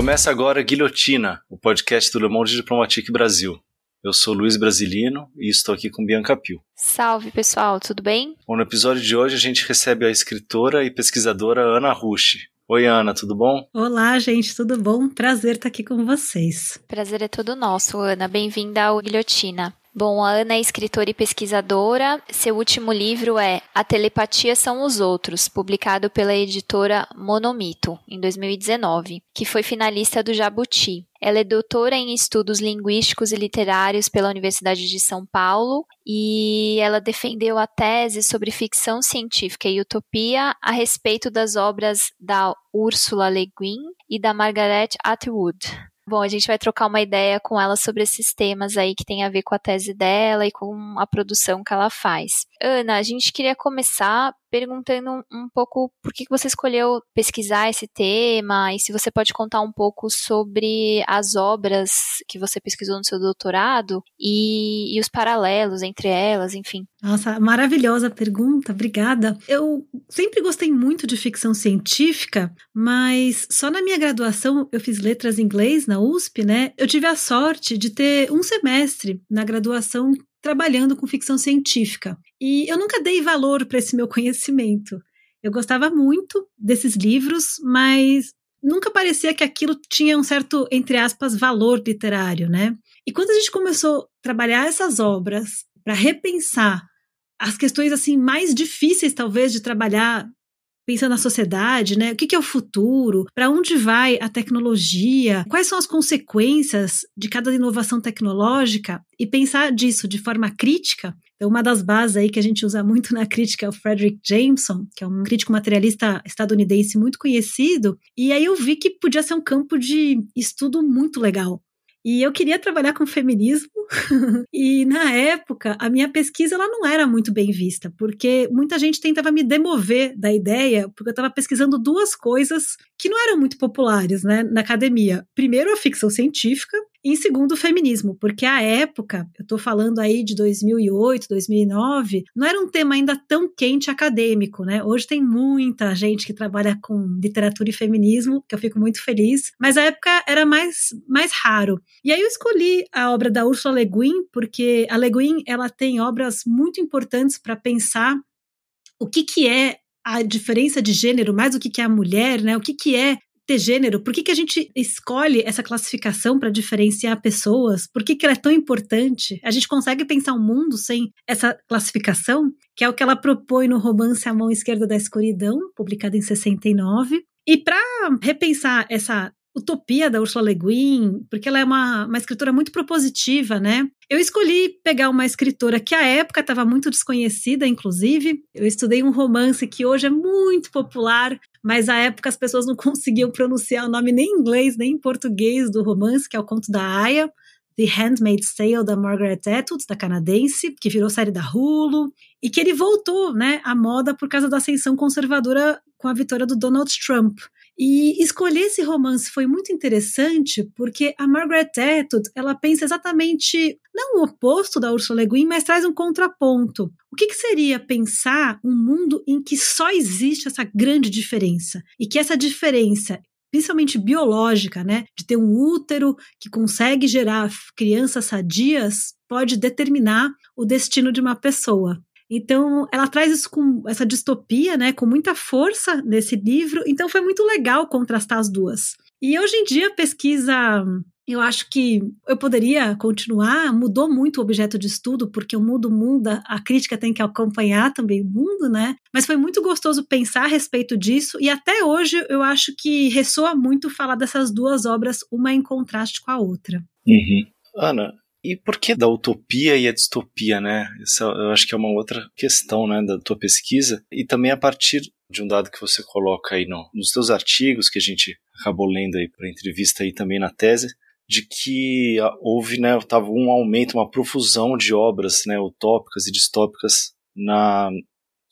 Começa agora Guilhotina, o podcast do Le Monde Diplomatique Brasil. Eu sou Luiz Brasilino e estou aqui com Bianca Pio. Salve pessoal, tudo bem? Bom, no episódio de hoje a gente recebe a escritora e pesquisadora Ana Rushi. Oi, Ana, tudo bom? Olá, gente, tudo bom? Prazer estar aqui com vocês. Prazer é todo nosso, Ana. Bem-vinda ao Guilhotina. Bom, a Ana é escritora e pesquisadora. Seu último livro é A Telepatia São os Outros, publicado pela editora Monomito, em 2019, que foi finalista do Jabuti. Ela é doutora em estudos linguísticos e literários pela Universidade de São Paulo e ela defendeu a tese sobre ficção científica e utopia a respeito das obras da Ursula Le Guin e da Margaret Atwood. Bom, a gente vai trocar uma ideia com ela sobre esses temas aí que tem a ver com a tese dela e com a produção que ela faz. Ana, a gente queria começar perguntando um pouco por que você escolheu pesquisar esse tema e se você pode contar um pouco sobre as obras que você pesquisou no seu doutorado e, e os paralelos entre elas, enfim. Nossa, maravilhosa pergunta, obrigada. Eu sempre gostei muito de ficção científica, mas só na minha graduação eu fiz letras em inglês na USP, né? Eu tive a sorte de ter um semestre na graduação trabalhando com ficção científica. E eu nunca dei valor para esse meu conhecimento. Eu gostava muito desses livros, mas nunca parecia que aquilo tinha um certo, entre aspas, valor literário, né? E quando a gente começou a trabalhar essas obras para repensar as questões assim mais difíceis talvez de trabalhar pensando na sociedade, né? O que, que é o futuro? Para onde vai a tecnologia? Quais são as consequências de cada inovação tecnológica? E pensar disso de forma crítica. Então, uma das bases aí que a gente usa muito na crítica é o Frederick Jameson, que é um crítico materialista estadunidense muito conhecido. E aí eu vi que podia ser um campo de estudo muito legal. E eu queria trabalhar com feminismo, e na época a minha pesquisa ela não era muito bem vista, porque muita gente tentava me demover da ideia, porque eu estava pesquisando duas coisas que não eram muito populares né, na academia. Primeiro, a ficção científica, em segundo, o feminismo, porque a época, eu estou falando aí de 2008, 2009, não era um tema ainda tão quente acadêmico, né? Hoje tem muita gente que trabalha com literatura e feminismo, que eu fico muito feliz, mas a época era mais, mais raro. E aí eu escolhi a obra da Ursula Le Guin, porque a Le Guin, ela tem obras muito importantes para pensar o que, que é a diferença de gênero, mais o que, que é a mulher, né? O que, que é ter gênero? Por que, que a gente escolhe essa classificação para diferenciar pessoas? Por que, que ela é tão importante? A gente consegue pensar um mundo sem essa classificação? Que é o que ela propõe no romance A Mão Esquerda da Escuridão, publicado em 69. E para repensar essa utopia da Ursula Le Guin, porque ela é uma, uma escritora muito propositiva, né? Eu escolhi pegar uma escritora que à época estava muito desconhecida, inclusive. Eu estudei um romance que hoje é muito popular, mas à época as pessoas não conseguiam pronunciar o nome nem em inglês nem em português do romance, que é o conto da Aya. The Handmaid's Tale da Margaret Atwood, da canadense, que virou série da Hulu, e que ele voltou né, à moda por causa da ascensão conservadora com a vitória do Donald Trump. E escolher esse romance foi muito interessante porque a Margaret Atwood, ela pensa exatamente não o oposto da Ursula Le Guin, mas traz um contraponto. O que, que seria pensar um mundo em que só existe essa grande diferença e que essa diferença principalmente biológica, né, de ter um útero que consegue gerar crianças sadias, pode determinar o destino de uma pessoa. Então, ela traz isso com essa distopia, né, com muita força nesse livro. Então, foi muito legal contrastar as duas. E hoje em dia, a pesquisa, eu acho que eu poderia continuar, mudou muito o objeto de estudo, porque o mundo muda, a crítica tem que acompanhar também o mundo, né? Mas foi muito gostoso pensar a respeito disso, e até hoje eu acho que ressoa muito falar dessas duas obras, uma em contraste com a outra. Uhum. Ana, e por que da utopia e a distopia, né? Essa eu acho que é uma outra questão, né, da tua pesquisa. E também a partir de um dado que você coloca aí no, nos teus artigos, que a gente acabou lendo aí para entrevista aí também na tese, de que houve, né, tava um aumento, uma profusão de obras, né, utópicas e distópicas na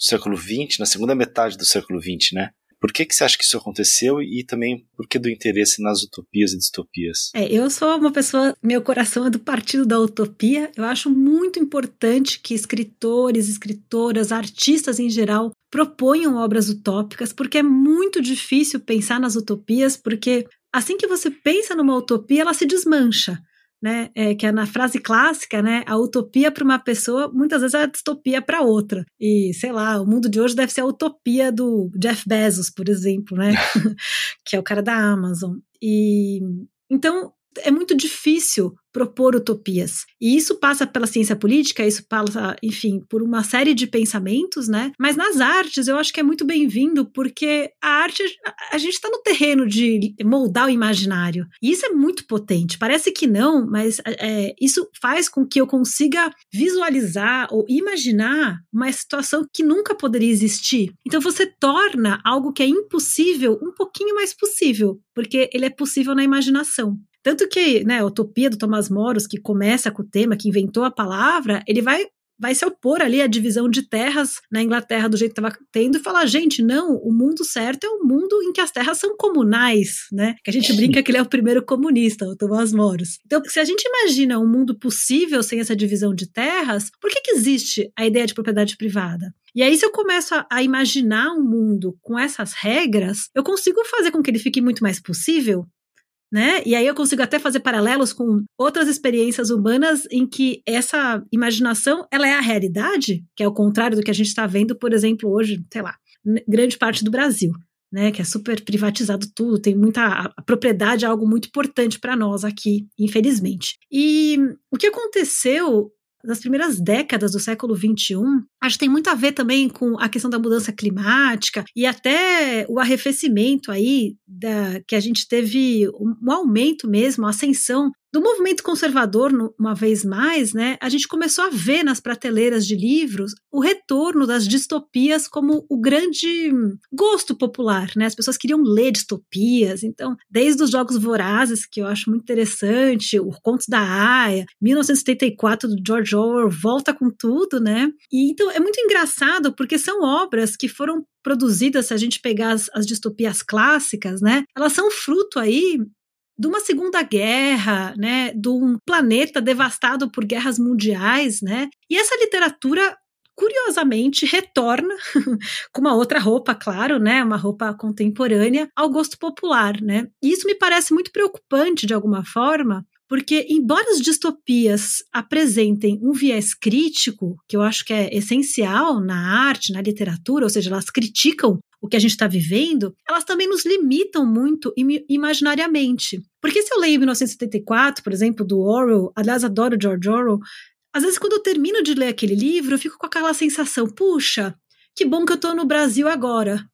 no século XX, na segunda metade do século XX, né? Por que, que você acha que isso aconteceu e também por que do interesse nas utopias e distopias? É, eu sou uma pessoa, meu coração é do partido da utopia. Eu acho muito importante que escritores, escritoras, artistas em geral proponham obras utópicas, porque é muito difícil pensar nas utopias, porque assim que você pensa numa utopia, ela se desmancha né? É, que é na frase clássica, né? A utopia para uma pessoa muitas vezes é a distopia para outra. E sei lá, o mundo de hoje deve ser a utopia do Jeff Bezos, por exemplo, né? que é o cara da Amazon. E então é muito difícil propor utopias. E isso passa pela ciência política, isso passa, enfim, por uma série de pensamentos, né? Mas nas artes eu acho que é muito bem-vindo, porque a arte, a, gente está no terreno de moldar o imaginário. E isso é muito potente. Parece que não, mas é, isso faz com que eu consiga visualizar ou imaginar uma situação que nunca poderia existir. Então você torna algo que é impossível um pouquinho mais possível, porque ele é possível na imaginação. Tanto que, né, a utopia do Thomas Moros, que começa com o tema, que inventou a palavra, ele vai vai se opor ali à divisão de terras na Inglaterra do jeito que estava tendo e falar, gente, não, o mundo certo é um mundo em que as terras são comunais, né? Que a gente brinca que ele é o primeiro comunista, o Thomas Moros. Então, se a gente imagina um mundo possível sem essa divisão de terras, por que, que existe a ideia de propriedade privada? E aí, se eu começo a, a imaginar um mundo com essas regras, eu consigo fazer com que ele fique muito mais possível né? E aí eu consigo até fazer paralelos com outras experiências humanas em que essa imaginação ela é a realidade, que é o contrário do que a gente está vendo, por exemplo, hoje, sei lá, grande parte do Brasil. Né, que é super privatizado tudo, tem muita a, a propriedade é algo muito importante para nós aqui, infelizmente. E o que aconteceu nas primeiras décadas do século XXI, acho que tem muito a ver também com a questão da mudança climática e até o arrefecimento aí da, que a gente teve um, um aumento mesmo, a ascensão do movimento conservador, uma vez mais, né, a gente começou a ver nas prateleiras de livros o retorno das distopias como o grande gosto popular, né? As pessoas queriam ler distopias, então, desde os Jogos Vorazes, que eu acho muito interessante, o Contos da Aya, 1974 do George Orwell volta com tudo, né? E então é muito engraçado porque são obras que foram produzidas, se a gente pegar as, as distopias clássicas, né? Elas são fruto aí de uma segunda guerra, né, de um planeta devastado por guerras mundiais, né? E essa literatura curiosamente retorna com uma outra roupa, claro, né, uma roupa contemporânea ao gosto popular, né? E isso me parece muito preocupante de alguma forma, porque embora as distopias apresentem um viés crítico, que eu acho que é essencial na arte, na literatura, ou seja, elas criticam o que a gente está vivendo, elas também nos limitam muito imaginariamente. Porque se eu leio 1974, por exemplo, do Orwell, aliás, adoro George Orwell, às vezes quando eu termino de ler aquele livro, eu fico com aquela sensação, puxa, que bom que eu estou no Brasil agora.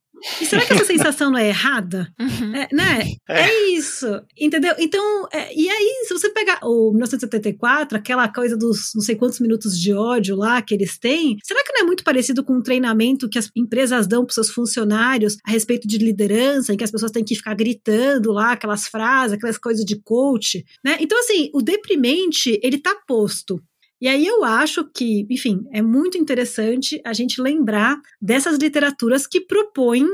E será que essa sensação não é errada? Uhum. É, né? É. é. isso, entendeu? Então, é, e aí, se você pegar o 1974, aquela coisa dos não sei quantos minutos de ódio lá que eles têm, será que não é muito parecido com um treinamento que as empresas dão para seus funcionários a respeito de liderança, em que as pessoas têm que ficar gritando lá aquelas frases, aquelas coisas de coach, né? Então, assim, o deprimente, ele tá posto. E aí eu acho que, enfim, é muito interessante a gente lembrar dessas literaturas que propõem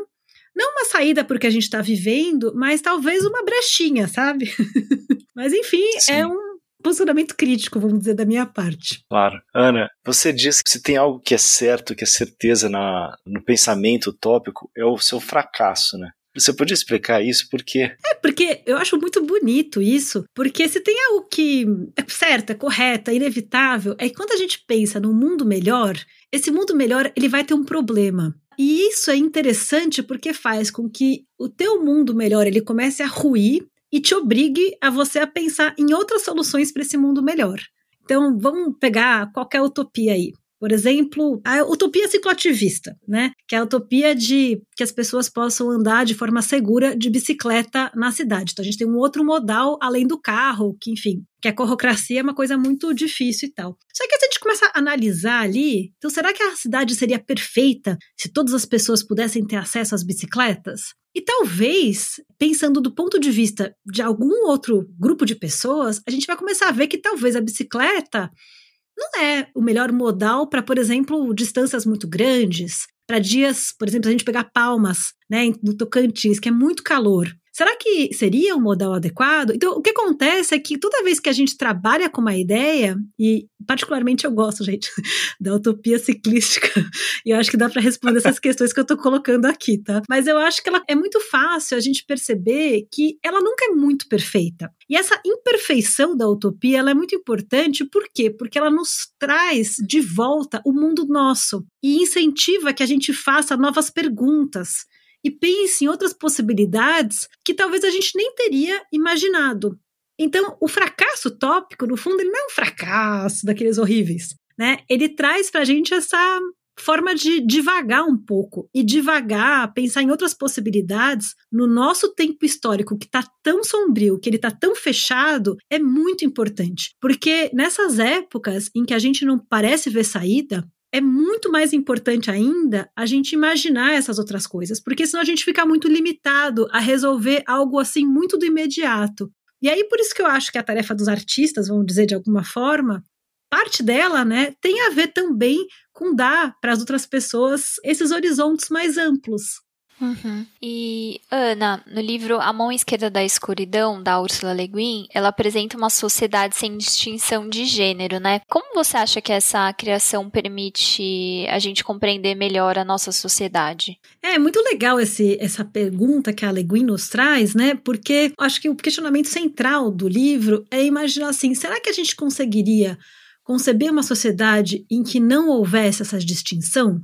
não uma saída porque a gente está vivendo, mas talvez uma brechinha, sabe? mas enfim, é Sim. é um posicionamento crítico, vamos dizer, da minha parte. Claro. Ana, você diz que se tem algo que é certo, que é certeza na, no pensamento utópico, é o seu fracasso, né? Você podia explicar isso por quê? É, porque eu acho muito bonito isso, porque se tem algo que é certo, é correto, é inevitável, é que quando a gente pensa num mundo melhor, esse mundo melhor ele vai ter um problema. E isso é interessante porque faz com que o teu mundo melhor ele comece a ruir e te obrigue a você a pensar em outras soluções para esse mundo melhor. Então, vamos pegar qualquer utopia aí. Por exemplo, a utopia cicloativista, né? Que é a utopia de que as pessoas possam andar de forma segura de bicicleta na cidade. Então a gente tem um outro modal além do carro, que enfim, que a corrocracia é uma coisa muito difícil e tal. Só que se a gente começa a analisar ali, então será que a cidade seria perfeita se todas as pessoas pudessem ter acesso às bicicletas? E talvez, pensando do ponto de vista de algum outro grupo de pessoas, a gente vai começar a ver que talvez a bicicleta não é o melhor modal para, por exemplo, distâncias muito grandes, para dias, por exemplo, a gente pegar Palmas, né, no Tocantins, que é muito calor. Será que seria um modal adequado? Então, o que acontece é que toda vez que a gente trabalha com uma ideia, e particularmente eu gosto, gente, da utopia ciclística, e eu acho que dá para responder essas questões que eu estou colocando aqui, tá? Mas eu acho que ela é muito fácil a gente perceber que ela nunca é muito perfeita. E essa imperfeição da utopia, ela é muito importante, por quê? Porque ela nos traz de volta o mundo nosso e incentiva que a gente faça novas perguntas e pense em outras possibilidades que talvez a gente nem teria imaginado. Então, o fracasso tópico, no fundo, ele não é um fracasso daqueles horríveis, né? Ele traz para a gente essa forma de devagar um pouco e devagar, pensar em outras possibilidades no nosso tempo histórico que está tão sombrio, que ele está tão fechado, é muito importante. Porque nessas épocas em que a gente não parece ver saída, é muito mais importante ainda a gente imaginar essas outras coisas, porque senão a gente fica muito limitado a resolver algo assim muito do imediato. E aí por isso que eu acho que a tarefa dos artistas, vamos dizer de alguma forma, parte dela, né, tem a ver também com dar para as outras pessoas esses horizontes mais amplos. Uhum. E, Ana, no livro A Mão Esquerda da Escuridão, da Ursula Le Guin, ela apresenta uma sociedade sem distinção de gênero, né? Como você acha que essa criação permite a gente compreender melhor a nossa sociedade? É muito legal esse, essa pergunta que a Le Guin nos traz, né? Porque acho que o questionamento central do livro é imaginar assim: será que a gente conseguiria conceber uma sociedade em que não houvesse essa distinção?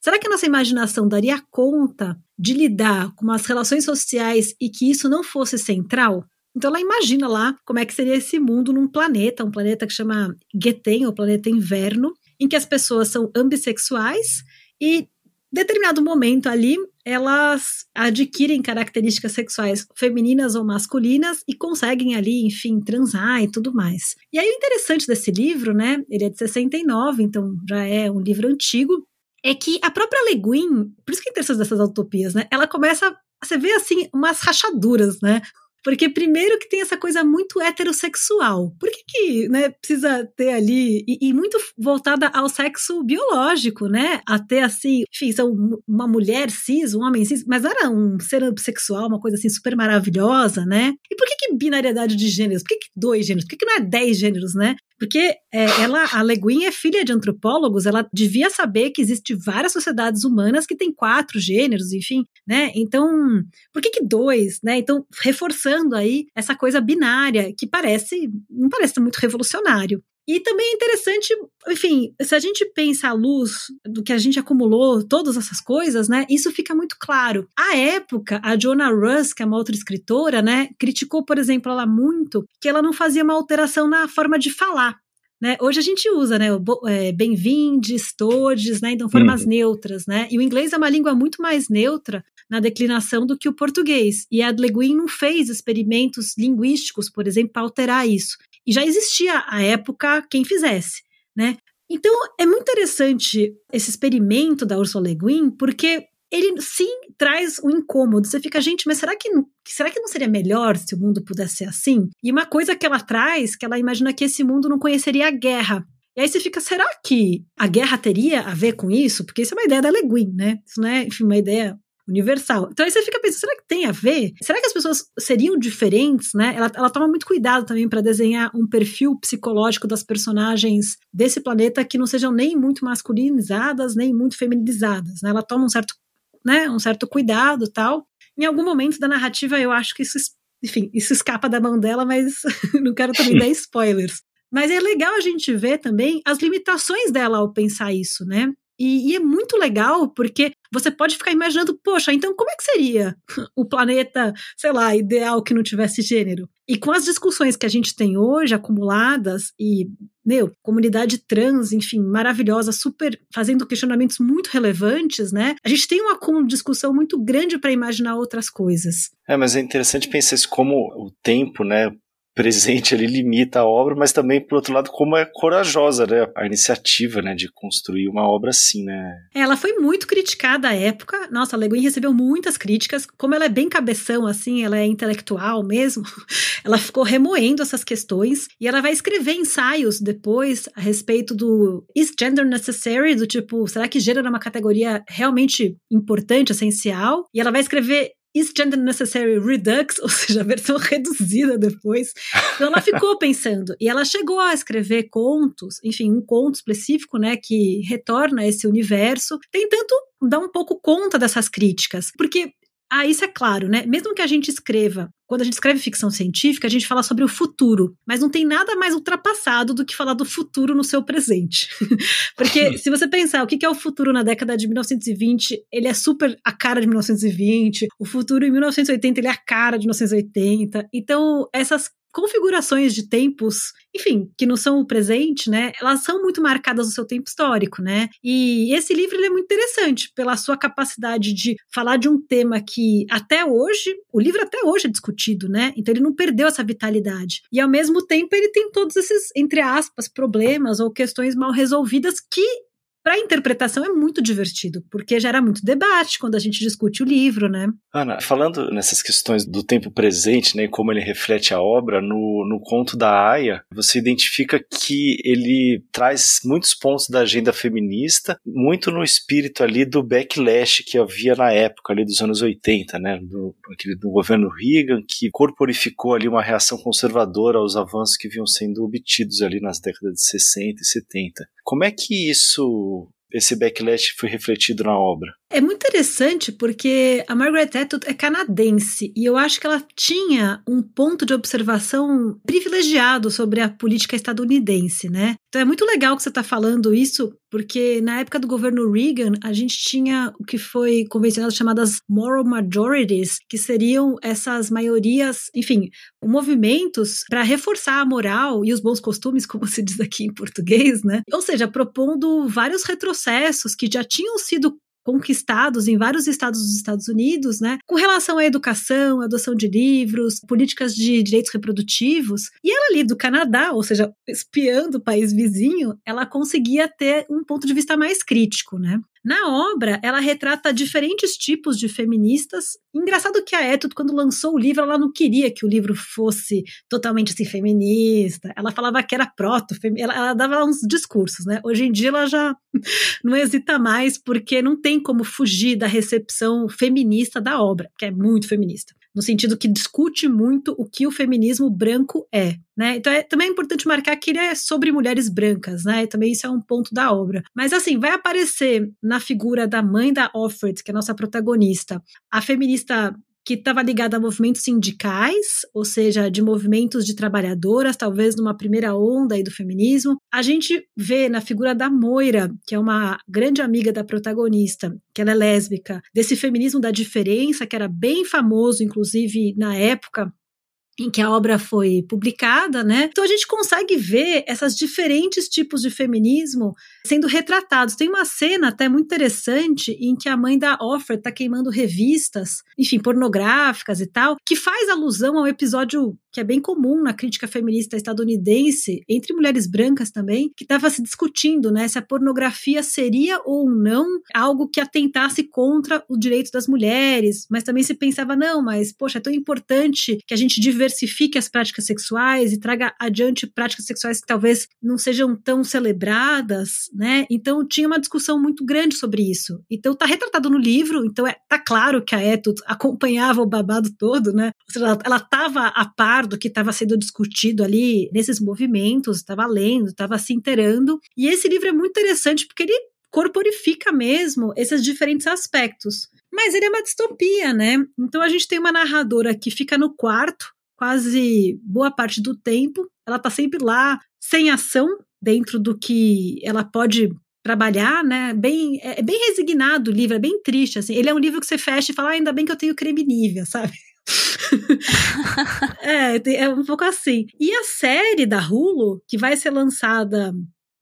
Será que a nossa imaginação daria conta de lidar com as relações sociais e que isso não fosse central? Então ela imagina lá como é que seria esse mundo num planeta, um planeta que chama Geten, ou planeta inverno, em que as pessoas são ambissexuais e determinado momento ali elas adquirem características sexuais femininas ou masculinas e conseguem ali, enfim, transar e tudo mais. E aí o interessante desse livro, né, ele é de 69, então já é um livro antigo, é que a própria Le Guin, por isso que é interessante dessas utopias, né? Ela começa, você vê assim, umas rachaduras, né? Porque primeiro que tem essa coisa muito heterossexual. Por que que, né, precisa ter ali e, e, muito voltada ao sexo biológico, né? Até assim, enfim, são uma mulher cis, um homem cis, mas era um ser sexual, uma coisa assim super maravilhosa, né? E por que que binariedade de gêneros? Por que que dois gêneros? Por que que não é dez gêneros, né? Porque é, ela, a Le Guin é filha de antropólogos, ela devia saber que existe várias sociedades humanas que têm quatro gêneros, enfim, né? Então, por que que dois, né? Então, reforçando aí essa coisa binária que parece, não parece muito revolucionário. E também é interessante, enfim, se a gente pensa à luz do que a gente acumulou, todas essas coisas, né? Isso fica muito claro. À época, a Jonah Russ, que é uma outra escritora, né, criticou, por exemplo, ela muito que ela não fazia uma alteração na forma de falar. Né? Hoje a gente usa, né? É, Bem-vindes, todes, né? Então, formas uhum. neutras, né? E o inglês é uma língua muito mais neutra na declinação do que o português. E a Le Guin não fez experimentos linguísticos, por exemplo, para alterar isso. E já existia à época quem fizesse, né? Então é muito interessante esse experimento da Ursula Le Guin, porque ele sim traz o um incômodo. Você fica, gente, mas será que, será que não seria melhor se o mundo pudesse ser assim? E uma coisa que ela traz, que ela imagina que esse mundo não conheceria a guerra. E aí você fica, será que a guerra teria a ver com isso? Porque isso é uma ideia da Le Guin, né? Isso não é, enfim, uma ideia universal. Então aí você fica pensando, será que tem a ver? Será que as pessoas seriam diferentes, né? Ela, ela toma muito cuidado também para desenhar um perfil psicológico das personagens desse planeta que não sejam nem muito masculinizadas, nem muito feminizadas, né? Ela toma um certo, né, um certo cuidado tal. Em algum momento da narrativa eu acho que isso, enfim, isso escapa da mão dela, mas não quero também dar spoilers. Mas é legal a gente ver também as limitações dela ao pensar isso, né? E, e, é muito legal porque você pode ficar imaginando, poxa, então como é que seria o planeta, sei lá, ideal que não tivesse gênero? E com as discussões que a gente tem hoje acumuladas e, meu, comunidade trans, enfim, maravilhosa, super fazendo questionamentos muito relevantes, né? A gente tem uma discussão muito grande para imaginar outras coisas. É, mas é interessante pensar isso como o tempo, né, presente ali limita a obra, mas também, por outro lado, como é corajosa, né? A iniciativa, né, de construir uma obra assim, né? Ela foi muito criticada à época. Nossa, a Le Guin recebeu muitas críticas. Como ela é bem cabeção, assim, ela é intelectual mesmo, ela ficou remoendo essas questões e ela vai escrever ensaios depois a respeito do is gender necessary, do tipo, será que gênero é uma categoria realmente importante, essencial? E ela vai escrever Is Gender Necessary Redux, ou seja, a versão reduzida depois. Então ela ficou pensando e ela chegou a escrever contos, enfim, um conto específico, né, que retorna a esse universo, tentando dar um pouco conta dessas críticas, porque ah, isso é claro, né? Mesmo que a gente escreva, quando a gente escreve ficção científica, a gente fala sobre o futuro, mas não tem nada mais ultrapassado do que falar do futuro no seu presente. Porque se você pensar o que é o futuro na década de 1920, ele é super a cara de 1920, o futuro em 1980 ele é a cara de 1980. Então, essas configurações de tempos, enfim, que não são o presente, né? Elas são muito marcadas no seu tempo histórico, né? E esse livro é muito interessante pela sua capacidade de falar de um tema que até hoje, o livro até hoje é discutido, né? Então ele não perdeu essa vitalidade. E ao mesmo tempo ele tem todos esses, entre aspas, problemas ou questões mal resolvidas que para interpretação é muito divertido, porque gera muito debate quando a gente discute o livro, né? Ana, falando nessas questões do tempo presente, né, e como ele reflete a obra, no, no conto da Aya, você identifica que ele traz muitos pontos da agenda feminista, muito no espírito ali do backlash que havia na época ali dos anos 80, né, do, aquele, do governo Reagan, que corporificou ali uma reação conservadora aos avanços que vinham sendo obtidos ali nas décadas de 60 e 70. Como é que isso, esse backlash foi refletido na obra? É muito interessante porque a Margaret Atwood é canadense e eu acho que ela tinha um ponto de observação privilegiado sobre a política estadunidense, né? Então é muito legal que você está falando isso, porque na época do governo Reagan a gente tinha o que foi convencionado chamadas moral majorities, que seriam essas maiorias, enfim, movimentos para reforçar a moral e os bons costumes, como se diz aqui em português, né? Ou seja, propondo vários retrocessos que já tinham sido conquistados em vários estados dos Estados Unidos, né, com relação à educação, adoção de livros, políticas de direitos reprodutivos. E ela ali do Canadá, ou seja, espiando o país vizinho, ela conseguia ter um ponto de vista mais crítico, né? Na obra, ela retrata diferentes tipos de feministas. Engraçado que a Etude, quando lançou o livro, ela não queria que o livro fosse totalmente assim feminista. Ela falava que era proto, ela, ela dava uns discursos, né? Hoje em dia ela já não hesita mais, porque não tem como fugir da recepção feminista da obra, que é muito feminista no sentido que discute muito o que o feminismo branco é. Né? Então é também é importante marcar que ele é sobre mulheres brancas, né? E também isso é um ponto da obra. Mas assim, vai aparecer na figura da mãe da Offred, que é a nossa protagonista, a feminista que estava ligada a movimentos sindicais, ou seja, de movimentos de trabalhadoras, talvez numa primeira onda aí do feminismo. A gente vê na figura da Moira, que é uma grande amiga da protagonista, que ela é lésbica, desse feminismo da diferença, que era bem famoso, inclusive na época, em que a obra foi publicada, né? Então a gente consegue ver essas diferentes tipos de feminismo sendo retratados. Tem uma cena até muito interessante em que a mãe da Offer está queimando revistas, enfim, pornográficas e tal, que faz alusão ao episódio que é bem comum na crítica feminista estadunidense, entre mulheres brancas também, que estava se discutindo, né, se a pornografia seria ou não algo que atentasse contra o direito das mulheres, mas também se pensava, não, mas, poxa, é tão importante que a gente diversifique as práticas sexuais e traga adiante práticas sexuais que talvez não sejam tão celebradas, né? Então tinha uma discussão muito grande sobre isso. Então tá retratado no livro, então é, tá claro que a Eto acompanhava o babado todo, né? Ou seja, ela estava a par do que estava sendo discutido ali nesses movimentos, estava lendo, estava se inteirando. E esse livro é muito interessante porque ele corporifica mesmo esses diferentes aspectos. Mas ele é uma distopia, né? Então a gente tem uma narradora que fica no quarto quase boa parte do tempo. Ela tá sempre lá, sem ação, dentro do que ela pode trabalhar, né? Bem, é, é bem resignado o livro, é bem triste, assim. Ele é um livro que você fecha e fala, ah, ainda bem que eu tenho creme Nivea, sabe? é, é um pouco assim. E a série da Hulu, que vai ser lançada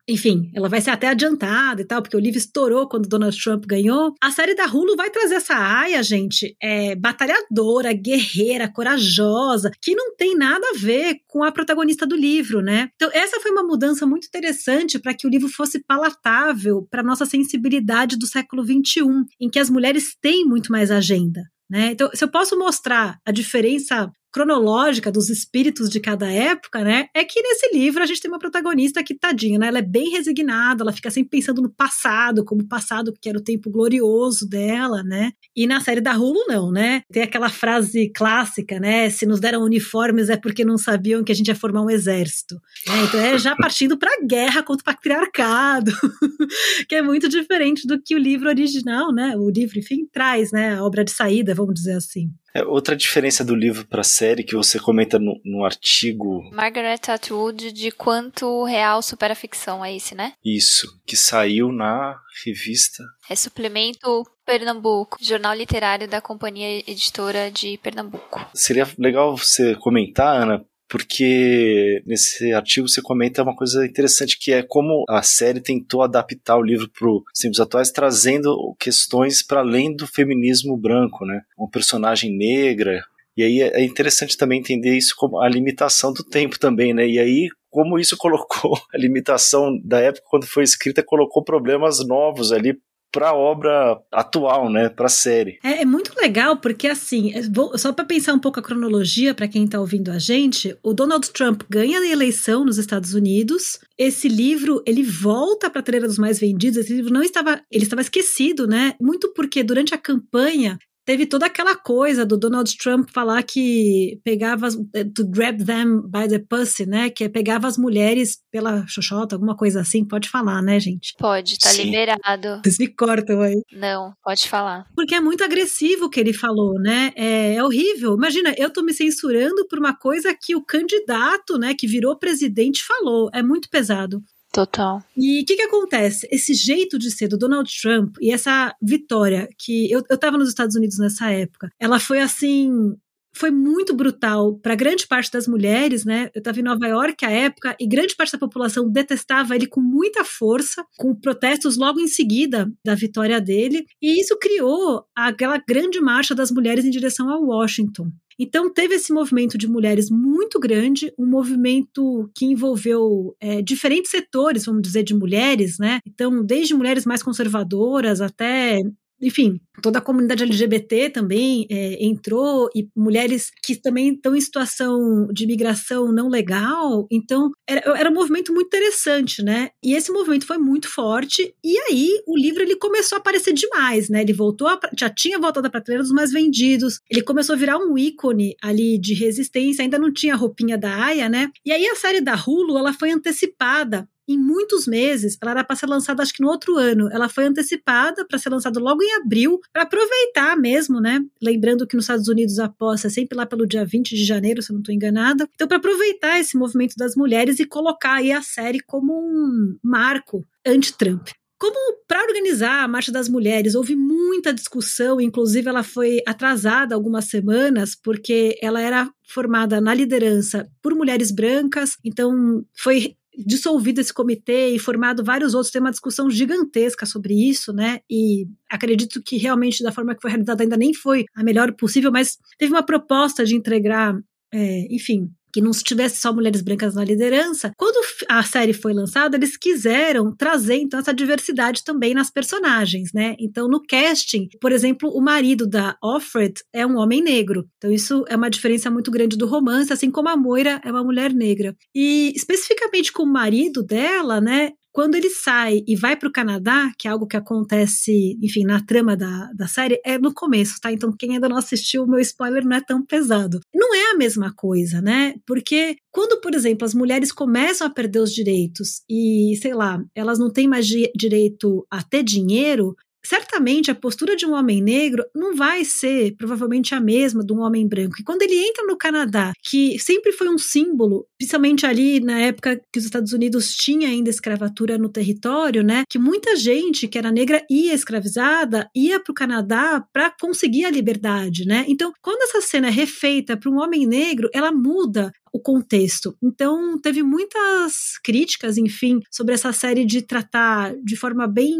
enfim, ela vai ser até adiantada e tal, porque o livro estourou quando Donald Trump ganhou. A série da Hulu vai trazer essa Aya, gente, é, batalhadora, guerreira, corajosa, que não tem nada a ver com a protagonista do livro, né? Então, essa foi uma mudança muito interessante para que o livro fosse palatável para nossa sensibilidade do século XXI, em que as mulheres têm muito mais agenda. Né? Então, se eu posso mostrar a diferença cronológica dos espíritos de cada época, né? É que nesse livro a gente tem uma protagonista que, tadinha, né? Ela é bem resignada, ela fica sempre pensando no passado, como o passado que era o tempo glorioso dela, né? E na série da Hulu, não, né? Tem aquela frase clássica, né? Se nos deram uniformes é porque não sabiam que a gente ia formar um exército. Né? Então é já partindo pra guerra contra o patriarcado, que é muito diferente do que o livro original, né? O livro, enfim, traz, né? A obra de saída, vamos dizer assim. É, outra diferença do livro para a série que você comenta no, no, artigo. Margaret Atwood de quanto real supera a ficção, é esse, né? Isso, que saiu na revista. É suplemento Pernambuco, jornal literário da Companhia Editora de Pernambuco. Seria legal você comentar, Ana, porque nesse artigo você comenta uma coisa interessante que é como a série tentou adaptar o livro para os tempos atuais, trazendo questões para além do feminismo branco, né? Uma personagem negra. E aí é interessante também entender isso como a limitação do tempo também, né? E aí como isso colocou a limitação da época quando foi escrita colocou problemas novos ali para a obra atual, né, para a série. É, é, muito legal porque assim, só para pensar um pouco a cronologia para quem está ouvindo a gente, o Donald Trump ganha a eleição nos Estados Unidos. Esse livro ele volta para a trilha dos mais vendidos. Esse livro não estava, ele estava esquecido, né? Muito porque durante a campanha teve toda aquela coisa do Donald Trump falar que pegava, eh, to grab them by the pussy, né? Que é pegava as mulheres pela xoxota, alguma coisa assim. Pode falar, né, gente? Pode, tá Sim. liberado. Vocês me cortam aí. Não, pode falar. Porque é muito agressivo o que ele falou, né? É, é horrível. Imagina, eu tô me censurando por uma coisa que o candidato, né, que virou presidente falou. É muito pesado. Total. E o que, que acontece? Esse jeito de ser do Donald Trump e essa vitória, que eu, eu tava nos Estados Unidos nessa época, ela foi assim foi muito brutal para grande parte das mulheres, né? Eu estava em Nova York à época e grande parte da população detestava ele com muita força, com protestos logo em seguida da vitória dele, e isso criou aquela grande marcha das mulheres em direção a Washington. Então, teve esse movimento de mulheres muito grande, um movimento que envolveu é, diferentes setores, vamos dizer, de mulheres, né? Então, desde mulheres mais conservadoras até enfim, toda a comunidade LGBT também é, entrou e mulheres que também estão em situação de migração não legal. Então, era, era um movimento muito interessante, né? E esse movimento foi muito forte. E aí, o livro ele começou a aparecer demais, né? Ele voltou, a, já tinha voltado à prateleira dos mais vendidos. Ele começou a virar um ícone ali de resistência. Ainda não tinha a roupinha da Aya, né? E aí, a série da Hulu ela foi antecipada em muitos meses. Ela era para ser lançada, acho que no outro ano. Ela foi antecipada para ser lançada logo em abril, para aproveitar mesmo, né? Lembrando que nos Estados Unidos a posse é sempre lá pelo dia 20 de janeiro, se eu não estou enganada. Então, para aproveitar esse movimento das mulheres e colocar aí a série como um marco anti-Trump. Como para organizar a Marcha das Mulheres, houve muita discussão, inclusive ela foi atrasada algumas semanas, porque ela era formada na liderança por mulheres brancas, então foi dissolvido esse comitê e formado vários outros, tem uma discussão gigantesca sobre isso, né? E acredito que realmente da forma que foi realizada ainda nem foi a melhor possível, mas teve uma proposta de integrar, é, enfim, que não tivesse só mulheres brancas na liderança. Quando a série foi lançada, eles quiseram trazer então essa diversidade também nas personagens, né? Então no casting, por exemplo, o marido da Offred é um homem negro. Então isso é uma diferença muito grande do romance, assim como a Moira é uma mulher negra. E especificamente com o marido dela, né? Quando ele sai e vai para o Canadá, que é algo que acontece, enfim, na trama da, da série, é no começo, tá? Então, quem ainda não assistiu, o meu spoiler não é tão pesado. Não é a mesma coisa, né? Porque quando, por exemplo, as mulheres começam a perder os direitos e, sei lá, elas não têm mais direito a ter dinheiro, certamente a postura de um homem negro não vai ser provavelmente a mesma de um homem branco. E quando ele entra no Canadá, que sempre foi um símbolo, principalmente ali na época que os Estados Unidos tinha ainda escravatura no território, né, que muita gente que era negra ia escravizada, ia para o Canadá para conseguir a liberdade, né? Então, quando essa cena é refeita para um homem negro, ela muda o contexto. Então, teve muitas críticas, enfim, sobre essa série de tratar de forma bem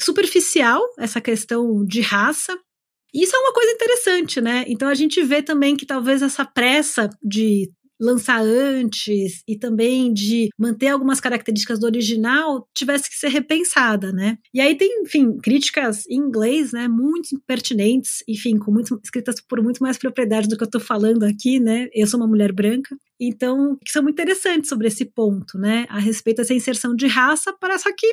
superficial essa questão de raça. Isso é uma coisa interessante, né? Então a gente vê também que talvez essa pressa de lançar antes e também de manter algumas características do original tivesse que ser repensada, né? E aí tem, enfim, críticas em inglês, né, muito pertinentes, enfim, com muito escritas por muito mais propriedade do que eu estou falando aqui, né? Eu sou uma mulher branca, então que são muito interessantes sobre esse ponto, né? A respeito dessa inserção de raça, parece que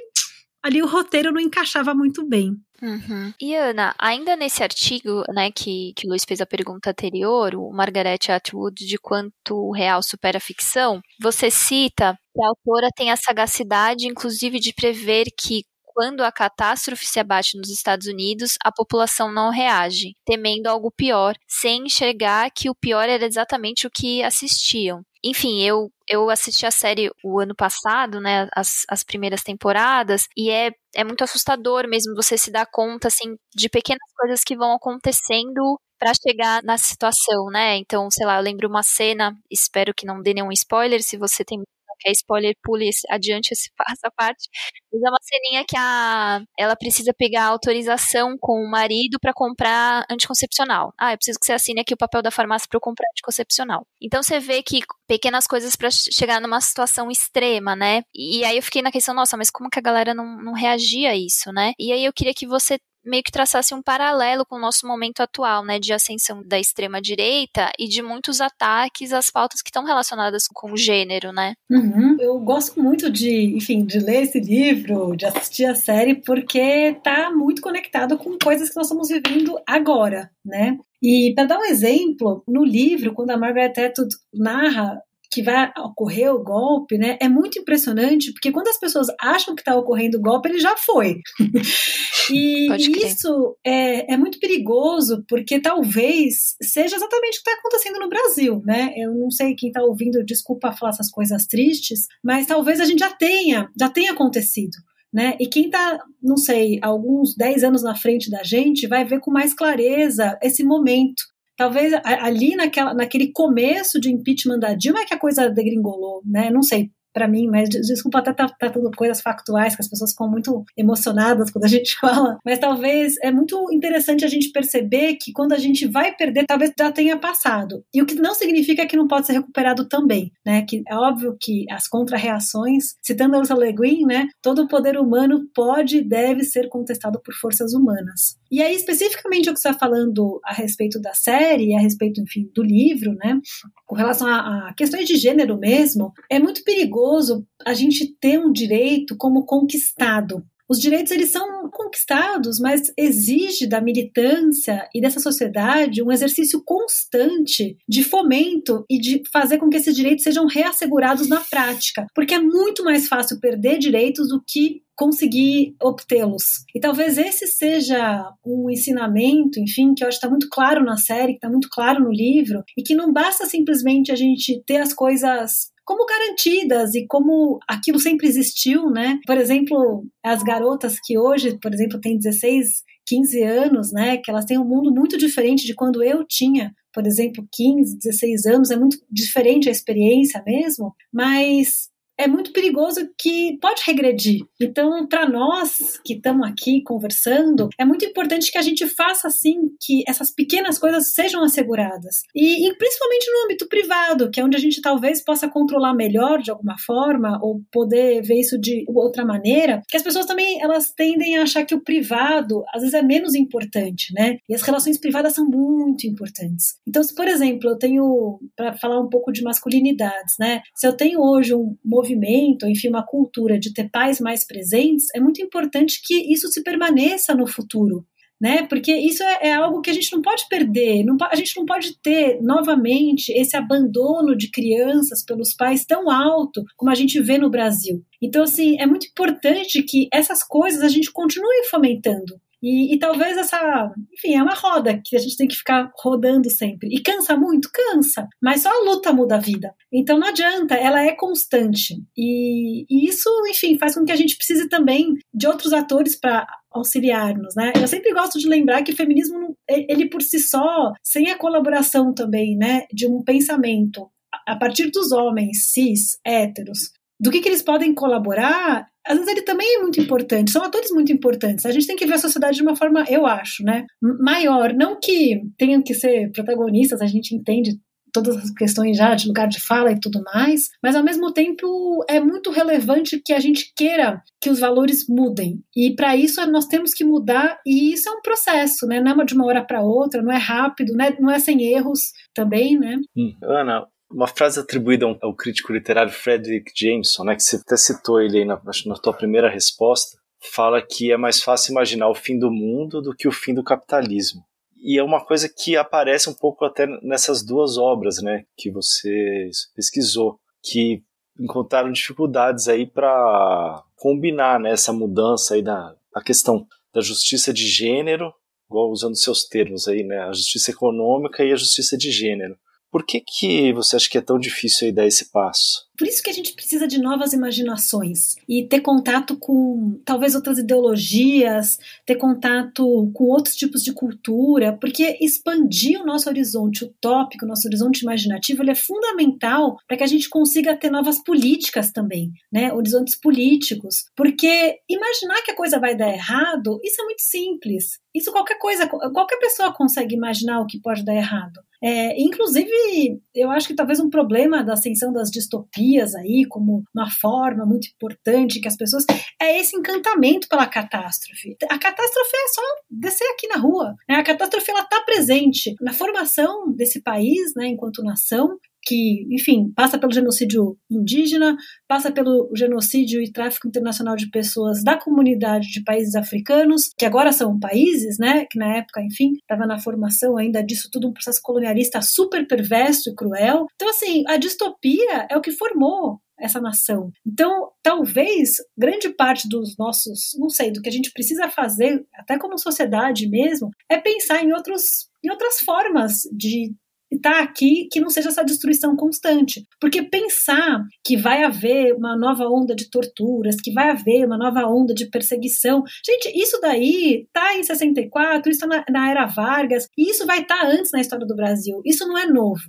ali o roteiro não encaixava muito bem. Uhum. E Ana, ainda nesse artigo, né, que, que o Luiz fez a pergunta anterior, o Margaret Atwood, de quanto o real supera a ficção, você cita que a autora tem a sagacidade, inclusive, de prever que quando a catástrofe se abate nos Estados Unidos, a população não reage, temendo algo pior, sem enxergar que o pior era exatamente o que assistiam. Enfim, eu, eu assisti a série o ano passado, né, as, as primeiras temporadas, e é, é muito assustador mesmo você se dar conta, assim, de pequenas coisas que vão acontecendo para chegar na situação, né? Então, sei lá, eu lembro uma cena, espero que não dê nenhum spoiler, se você tem quer spoiler, pule adiante essa parte. Mas é uma ceninha que a, ela precisa pegar autorização com o marido para comprar anticoncepcional. Ah, eu preciso que você assine aqui o papel da farmácia para eu comprar anticoncepcional. Então você vê que pequenas coisas para chegar numa situação extrema, né? E aí eu fiquei na questão, nossa, mas como que a galera não, não reagia a isso, né? E aí eu queria que você meio que traçasse um paralelo com o nosso momento atual, né, de ascensão da extrema direita e de muitos ataques às pautas que estão relacionadas com o gênero, né? Uhum. Eu gosto muito de, enfim, de ler esse livro, de assistir a série, porque tá muito conectado com coisas que nós estamos vivendo agora, né? E para dar um exemplo, no livro, quando a Margaret Atwood narra que vai ocorrer o golpe, né? É muito impressionante, porque quando as pessoas acham que está ocorrendo o golpe, ele já foi. e isso é, é muito perigoso, porque talvez seja exatamente o que está acontecendo no Brasil, né? Eu não sei quem está ouvindo, desculpa falar essas coisas tristes, mas talvez a gente já tenha, já tenha acontecido. Né? E quem está, não sei, alguns 10 anos na frente da gente vai ver com mais clareza esse momento talvez ali naquela, naquele começo de impeachment da Dilma é que a coisa degringolou, né? Não sei, para mim, mas desculpa até tá, tá tudo coisas factuais que as pessoas ficam muito emocionadas quando a gente fala, mas talvez é muito interessante a gente perceber que quando a gente vai perder, talvez já tenha passado. E o que não significa que não pode ser recuperado também, né? Que é óbvio que as contrarreações, citando a Ursula Le Guin, né, todo o poder humano pode e deve ser contestado por forças humanas. E aí, especificamente o que você está falando a respeito da série, a respeito, enfim, do livro, né, com relação a, a questões de gênero mesmo, é muito perigoso a gente ter um direito como conquistado. Os direitos eles são conquistados, mas exige da militância e dessa sociedade um exercício constante de fomento e de fazer com que esses direitos sejam reassegurados na prática, porque é muito mais fácil perder direitos do que conseguir obtê-los. E talvez esse seja um ensinamento, enfim, que eu acho que está muito claro na série, que está muito claro no livro, e que não basta simplesmente a gente ter as coisas como garantidas e como aquilo sempre existiu, né? Por exemplo, as garotas que hoje, por exemplo, têm 16, 15 anos, né? Que elas têm um mundo muito diferente de quando eu tinha, por exemplo, 15, 16 anos, é muito diferente a experiência mesmo, mas é muito perigoso que pode regredir. Então, para nós que estamos aqui conversando, é muito importante que a gente faça assim que essas pequenas coisas sejam asseguradas. E, e principalmente no âmbito privado, que é onde a gente talvez possa controlar melhor de alguma forma ou poder ver isso de outra maneira, que as pessoas também elas tendem a achar que o privado às vezes é menos importante, né? E as relações privadas são muito importantes. Então, se por exemplo, eu tenho para falar um pouco de masculinidades, né? Se eu tenho hoje um movimento movimento, enfim, uma cultura de ter pais mais presentes, é muito importante que isso se permaneça no futuro. Né? Porque isso é, é algo que a gente não pode perder, não, a gente não pode ter novamente esse abandono de crianças pelos pais tão alto como a gente vê no Brasil. Então, assim, é muito importante que essas coisas a gente continue fomentando. E, e, talvez essa, enfim, é uma roda que a gente tem que ficar rodando sempre. E cansa muito? Cansa. Mas só a luta muda a vida. Então não adianta, ela é constante. E, e isso, enfim, faz com que a gente precise também de outros atores para auxiliar-nos, né? Eu sempre gosto de lembrar que o feminismo, ele por si só, sem a colaboração também, né, de um pensamento a partir dos homens cis, héteros, do que, que eles podem colaborar, às vezes ele também é muito importante, são atores muito importantes. A gente tem que ver a sociedade de uma forma, eu acho, né, maior. Não que tenham que ser protagonistas, a gente entende todas as questões já de lugar de fala e tudo mais, mas ao mesmo tempo é muito relevante que a gente queira que os valores mudem. E para isso nós temos que mudar, e isso é um processo, né? Não é de uma hora para outra, não é rápido, né? não é sem erros também, né? Hum. Ana, uma frase atribuída ao crítico literário Frederick Jameson, né, que você até citou ele aí na, na tua primeira resposta, fala que é mais fácil imaginar o fim do mundo do que o fim do capitalismo. E é uma coisa que aparece um pouco até nessas duas obras, né, que você pesquisou, que encontraram dificuldades aí para combinar né, essa mudança aí da questão da justiça de gênero, igual usando seus termos aí, né, a justiça econômica e a justiça de gênero. Por que, que você acha que é tão difícil aí dar esse passo? Por isso que a gente precisa de novas imaginações e ter contato com talvez outras ideologias, ter contato com outros tipos de cultura, porque expandir o nosso horizonte utópico, o nosso horizonte imaginativo, ele é fundamental para que a gente consiga ter novas políticas também, né? Horizontes políticos. Porque imaginar que a coisa vai dar errado, isso é muito simples. Isso qualquer coisa, qualquer pessoa consegue imaginar o que pode dar errado. É, inclusive, eu acho que talvez um problema da ascensão das distopias aí, como uma forma muito importante que as pessoas. é esse encantamento pela catástrofe. A catástrofe é só descer aqui na rua. Né? A catástrofe ela está presente na formação desse país, né, enquanto nação, que, enfim, passa pelo genocídio indígena, passa pelo genocídio e tráfico internacional de pessoas da comunidade de países africanos, que agora são países, né, que na época, enfim, estava na formação ainda disso tudo, um processo colonialista super perverso e cruel. Então, assim, a distopia é o que formou essa nação. Então, talvez grande parte dos nossos, não sei, do que a gente precisa fazer, até como sociedade mesmo, é pensar em outros em outras formas de está aqui que não seja essa destruição constante. Porque pensar que vai haver uma nova onda de torturas, que vai haver uma nova onda de perseguição. Gente, isso daí está em 64, isso está na, na, era Vargas, e isso vai estar tá antes na história do Brasil. Isso não é novo.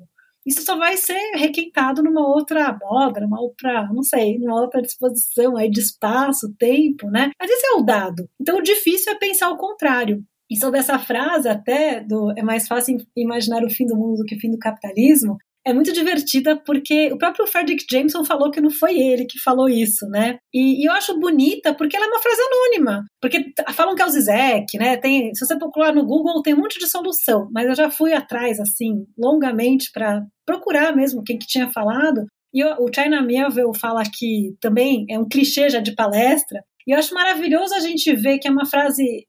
Isso só vai ser requentado numa outra moda, numa outra, não sei, numa outra disposição aí de espaço, tempo, né? Mas esse é o dado. Então o difícil é pensar o contrário. E sobre essa frase até do é mais fácil imaginar o fim do mundo do que o fim do capitalismo, é muito divertida porque o próprio Frederick Jameson falou que não foi ele que falou isso, né? E, e, eu acho bonita porque ela é uma frase anônima. Porque falam que é o Zizek, né? Tem, se você procurar no Google, tem um monte de solução. Mas eu já fui atrás, assim, longamente para procurar mesmo quem que tinha falado. E o, China Melville fala que também é um clichê já de palestra. E eu acho maravilhoso a gente ver que é uma frase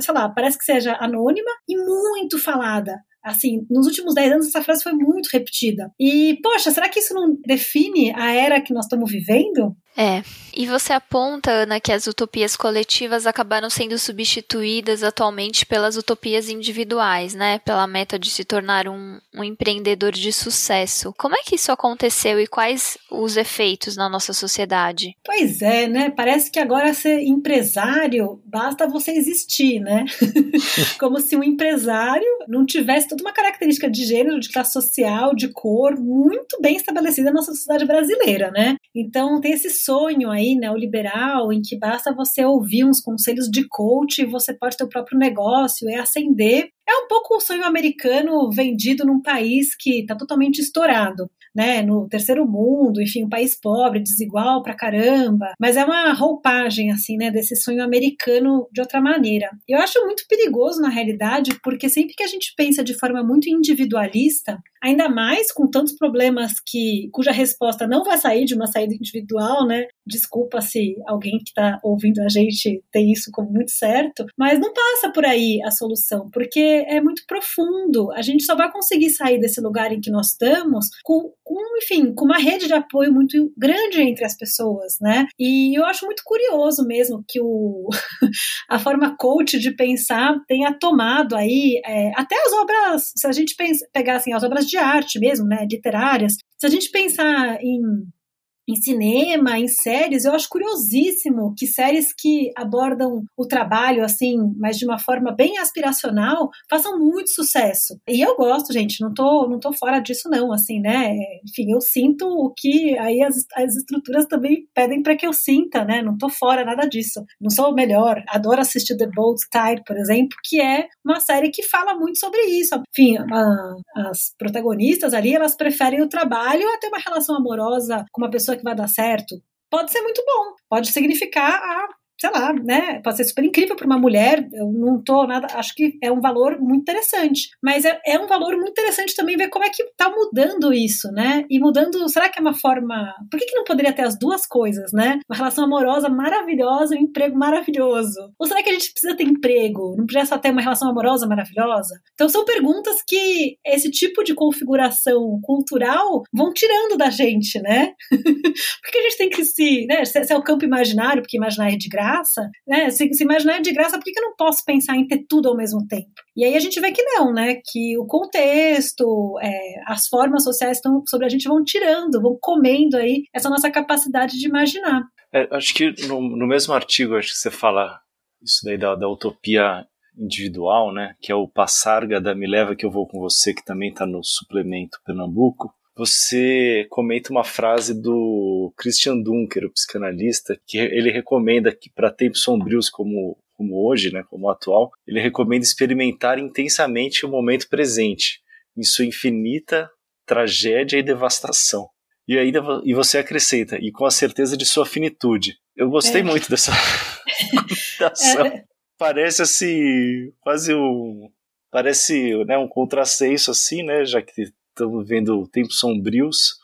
sei lá, parece que seja anônima e muito falada. Assim, nos últimos 10 anos essa frase foi muito repetida. E, poxa, será que isso não define a era que nós estamos vivendo? É. E você aponta, Ana, que as utopias coletivas acabaram sendo substituídas atualmente pelas utopias individuais, né? Pela meta de se tornar um, um empreendedor de sucesso. Como é que isso aconteceu e quais os efeitos na nossa sociedade? Pois é, né? Parece que agora ser empresário basta você existir, né? Como se um empresário não tivesse toda uma característica de gênero, de classe social, de cor muito bem estabelecida na nossa sociedade brasileira, né? Então tem esse sonho aí neoliberal em que basta você ouvir uns conselhos de coach e você pode ter o próprio negócio e ascender. É um pouco o sonho americano vendido num país que está totalmente estourado né, no terceiro mundo, enfim, um país pobre, desigual pra caramba, mas é uma roupagem, assim, né, desse sonho americano de outra maneira. Eu acho muito perigoso, na realidade, porque sempre que a gente pensa de forma muito individualista, ainda mais com tantos problemas que cuja resposta não vai sair de uma saída individual, né? Desculpa se alguém que está ouvindo a gente tem isso como muito certo, mas não passa por aí a solução, porque é muito profundo. A gente só vai conseguir sair desse lugar em que nós estamos com, com enfim, com uma rede de apoio muito grande entre as pessoas, né? E eu acho muito curioso mesmo que o a forma coach de pensar tenha tomado aí é, até as obras, se a gente pegar assim, as obras de arte mesmo, né, literárias. Se a gente pensar em em cinema, em séries, eu acho curiosíssimo que séries que abordam o trabalho assim, mas de uma forma bem aspiracional, façam muito sucesso. E eu gosto, gente, não tô, não tô fora disso não, assim, né? Enfim, eu sinto o que aí as, as estruturas também pedem para que eu sinta, né? Não tô fora nada disso. Não sou o melhor. Adoro assistir The Bold Tide, por exemplo, que é uma série que fala muito sobre isso. Enfim, a, as protagonistas ali, elas preferem o trabalho a ter uma relação amorosa com uma pessoa que vai dar certo. Pode ser muito bom, pode significar a sei lá, né? Pode ser super incrível para uma mulher. Eu não tô nada. Acho que é um valor muito interessante. Mas é, é um valor muito interessante também ver como é que tá mudando isso, né? E mudando. Será que é uma forma. Por que, que não poderia ter as duas coisas, né? Uma relação amorosa maravilhosa um emprego maravilhoso. Ou será que a gente precisa ter emprego? Não precisa só ter uma relação amorosa maravilhosa? Então são perguntas que esse tipo de configuração cultural vão tirando da gente, né? porque a gente tem que se. Né? Se é o campo imaginário, porque imaginar é de graça graça, né? Se, se imaginar de graça, por que, que eu não posso pensar em ter tudo ao mesmo tempo? E aí a gente vê que não, né? Que o contexto, é, as formas sociais estão sobre a gente vão tirando, vão comendo aí essa nossa capacidade de imaginar. É, acho que no, no, mesmo artigo, acho que você fala isso daí da, da utopia individual, né? Que é o Passarga da Me Leva Que Eu Vou Com Você, que também está no suplemento Pernambuco você comenta uma frase do Christian Dunker, o psicanalista, que ele recomenda que para tempos sombrios como como hoje, né, como atual, ele recomenda experimentar intensamente o momento presente, em sua infinita tragédia e devastação. E ainda e você acrescenta, e com a certeza de sua finitude. Eu gostei é. muito dessa conotação. É. Parece assim, quase um parece, né, um contrassenso assim, né, já que estamos vendo tempos sombrios,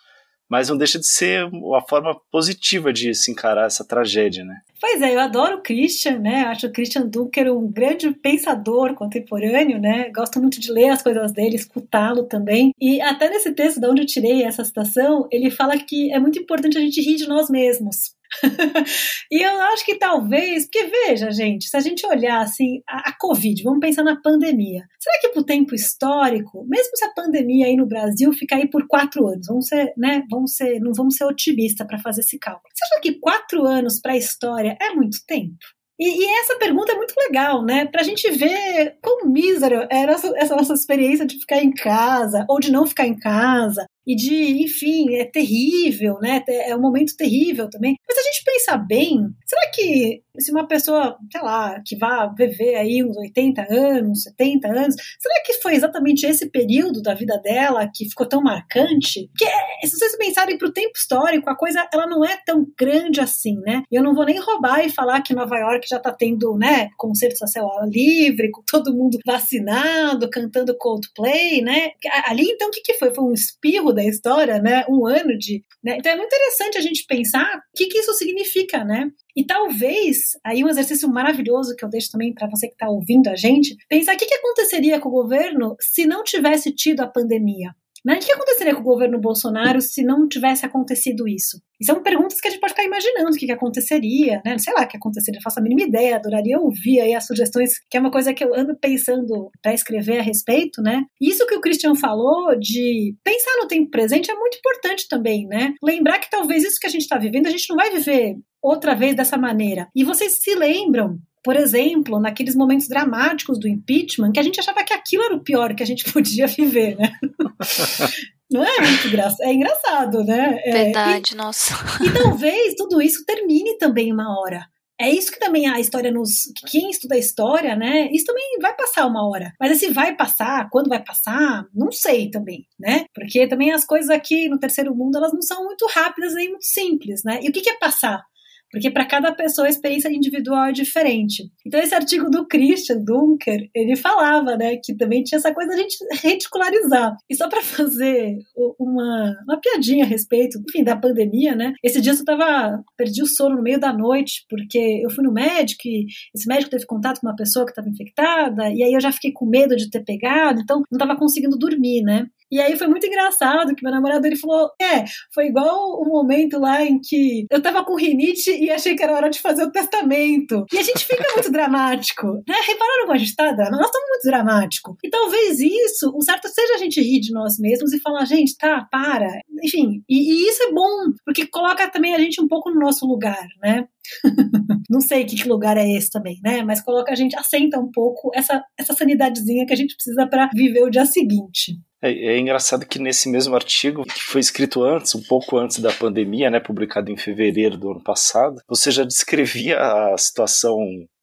mas não deixa de ser uma forma positiva de se encarar essa tragédia, né? Pois é, eu adoro o Christian, né? Acho o Christian Dunker um grande pensador contemporâneo, né? Gosto muito de ler as coisas dele, escutá-lo também. E até nesse texto, de onde eu tirei essa citação, ele fala que é muito importante a gente rir de nós mesmos. e eu acho que talvez, porque veja, gente, se a gente olhar assim, a, a, Covid, vamos pensar na pandemia. Será que para o tempo histórico, mesmo se a pandemia aí no Brasil ficar aí por quatro anos, vamos ser, né? Vamos ser, não vamos ser otimistas para fazer esse cálculo. Você acha que quatro anos para a história é muito tempo? E, e, essa pergunta é muito legal, né? Para a gente ver quão mísero era essa, essa nossa experiência de ficar em casa ou de não ficar em casa, e de, enfim, é terrível, né? É um momento terrível também. Mas se a gente pensar bem, será que se uma pessoa, sei lá, que vá viver aí uns 80 anos, 70 anos, será que foi exatamente esse período da vida dela que ficou tão marcante? Porque se vocês pensarem para o tempo histórico, a coisa ela não é tão grande assim, né? Eu não vou nem roubar e falar que Nova York já está tendo, né, concertos a céu livre, com todo mundo vacinado, cantando Coldplay, né? Ali, então, o que, que foi? Foi um espirro da história, né? Um ano de. Né? Então é muito interessante a gente pensar o que, que isso significa, né? E talvez, aí um exercício maravilhoso que eu deixo também para você que está ouvindo a gente, pensar o que, que aconteceria com o governo se não tivesse tido a pandemia. Mas o que aconteceria com o governo Bolsonaro se não tivesse acontecido isso? E são perguntas que a gente pode ficar imaginando o que, que aconteceria, né? Sei lá o que aconteceria, faço a mínima ideia, adoraria ouvir aí as sugestões, que é uma coisa que eu ando pensando para escrever a respeito, né? Isso que o Christian falou de pensar no tempo presente é muito importante também, né? Lembrar que talvez isso que a gente está vivendo, a gente não vai viver outra vez dessa maneira. E vocês se lembram por exemplo, naqueles momentos dramáticos do impeachment, que a gente achava que aquilo era o pior que a gente podia viver, né? Não é muito engraçado, é engraçado, né? É, Verdade, e, nossa. E talvez tudo isso termine também uma hora. É isso que também a história nos. Quem estuda a história, né? Isso também vai passar uma hora. Mas se vai passar, quando vai passar, não sei também, né? Porque também as coisas aqui no terceiro mundo, elas não são muito rápidas nem muito simples, né? E o que, que é passar? Porque para cada pessoa a experiência individual é diferente. Então esse artigo do Christian Dunker, ele falava, né, que também tinha essa coisa da gente reticularizar. E só para fazer uma, uma piadinha a respeito, enfim, da pandemia, né? Esse dia eu tava perdi o sono no meio da noite porque eu fui no médico e esse médico teve contato com uma pessoa que estava infectada e aí eu já fiquei com medo de ter pegado, então não estava conseguindo dormir, né? E aí foi muito engraçado que meu namorado ele falou: É, foi igual o momento lá em que eu tava com rinite e achei que era hora de fazer o testamento. E a gente fica muito dramático, né? Repararam como a gente tá? Nós estamos muito dramático. E talvez isso, o certo seja a gente rir de nós mesmos e falar, gente, tá, para. Enfim, e, e isso é bom, porque coloca também a gente um pouco no nosso lugar, né? não sei que, lugar é esse também, né? Mas coloca a gente, assenta um pouco essa, essa sanidadezinha que a gente precisa para viver o dia seguinte. É, é, engraçado que nesse mesmo artigo, que foi escrito antes, um pouco antes da pandemia, né, publicado em fevereiro do ano passado, você já descrevia a situação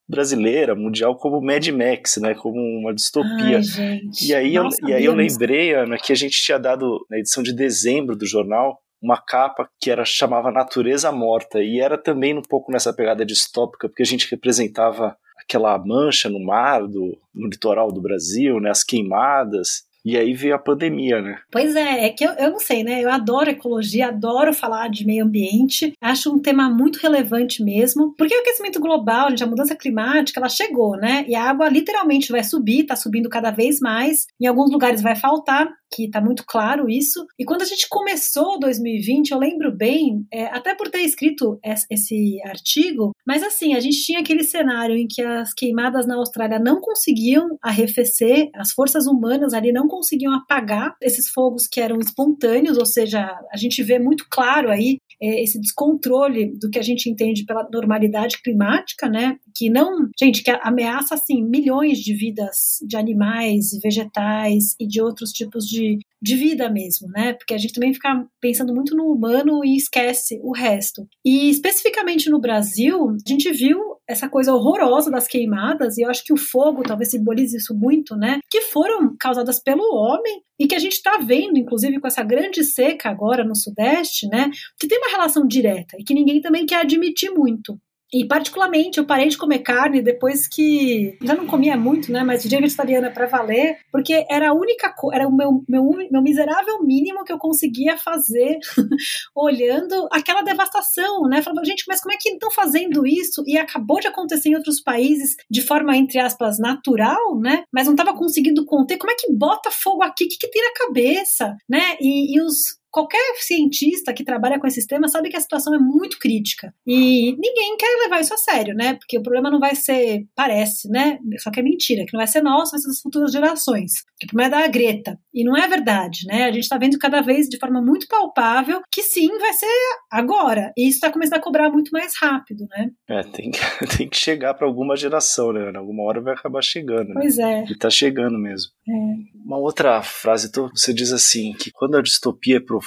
brasileira, mundial, como Mad Max, né? Como uma distopia. Ai, e aí, Nossa, eu, e aí eu lembrei, Ana, que a gente tinha dado na edição de dezembro do jornal uma capa que era chamava Natureza Morta e era também um pouco nessa pegada distópica, porque a gente representava aquela mancha no mar do no litoral do Brasil, né, as queimadas. E aí veio a pandemia, né? Pois é, é que eu, eu não sei, né? Eu adoro ecologia, adoro falar de meio ambiente, acho um tema muito relevante mesmo, porque o aquecimento global, a mudança climática, ela chegou, né? E a água literalmente vai subir, tá subindo cada vez mais, em alguns lugares vai faltar, que está muito claro isso. E quando a gente começou 2020, eu lembro bem, é, até por ter escrito esse artigo, mas assim, a gente tinha aquele cenário em que as queimadas na Austrália não conseguiam arrefecer, as forças humanas ali não conseguiam apagar esses fogos que eram espontâneos, ou seja, a gente vê muito claro aí é, esse descontrole do que a gente entende pela normalidade climática, né? Que não, gente, que ameaça assim milhões de vidas de animais, vegetais e de outros tipos de, de vida mesmo, né? Porque a gente também fica pensando muito no humano e esquece o resto. E especificamente no Brasil, a gente viu essa coisa horrorosa das queimadas, e eu acho que o fogo talvez simbolize isso muito, né? Que foram causadas pelo homem e que a gente está vendo, inclusive com essa grande seca agora no Sudeste, né? Que tem uma relação direta e que ninguém também quer admitir muito. E particularmente eu parei de comer carne depois que já não comia muito, né? Mas virei vegetariana para valer, porque era a única era o meu, meu, meu miserável mínimo que eu conseguia fazer olhando aquela devastação, né? Falando, gente, mas como é que estão fazendo isso? E acabou de acontecer em outros países de forma, entre aspas, natural, né? Mas não estava conseguindo conter. Como é que bota fogo aqui? O que, que tem na cabeça, né? E, e os qualquer cientista que trabalha com esse tema sabe que a situação é muito crítica. E ninguém quer levar isso a sério, né? Porque o problema não vai ser, parece, né? Só que é mentira, que não vai ser nosso, vai ser das futuras gerações. Que o problema é da Greta. E não é verdade, né? A gente está vendo cada vez de forma muito palpável que sim, vai ser agora. E isso está começando a cobrar muito mais rápido, né? É, tem que, tem que chegar para alguma geração, né? Alguma hora vai acabar chegando. Né? Pois é. E tá chegando mesmo. É. Uma outra frase, você diz assim, que quando a distopia é profunda,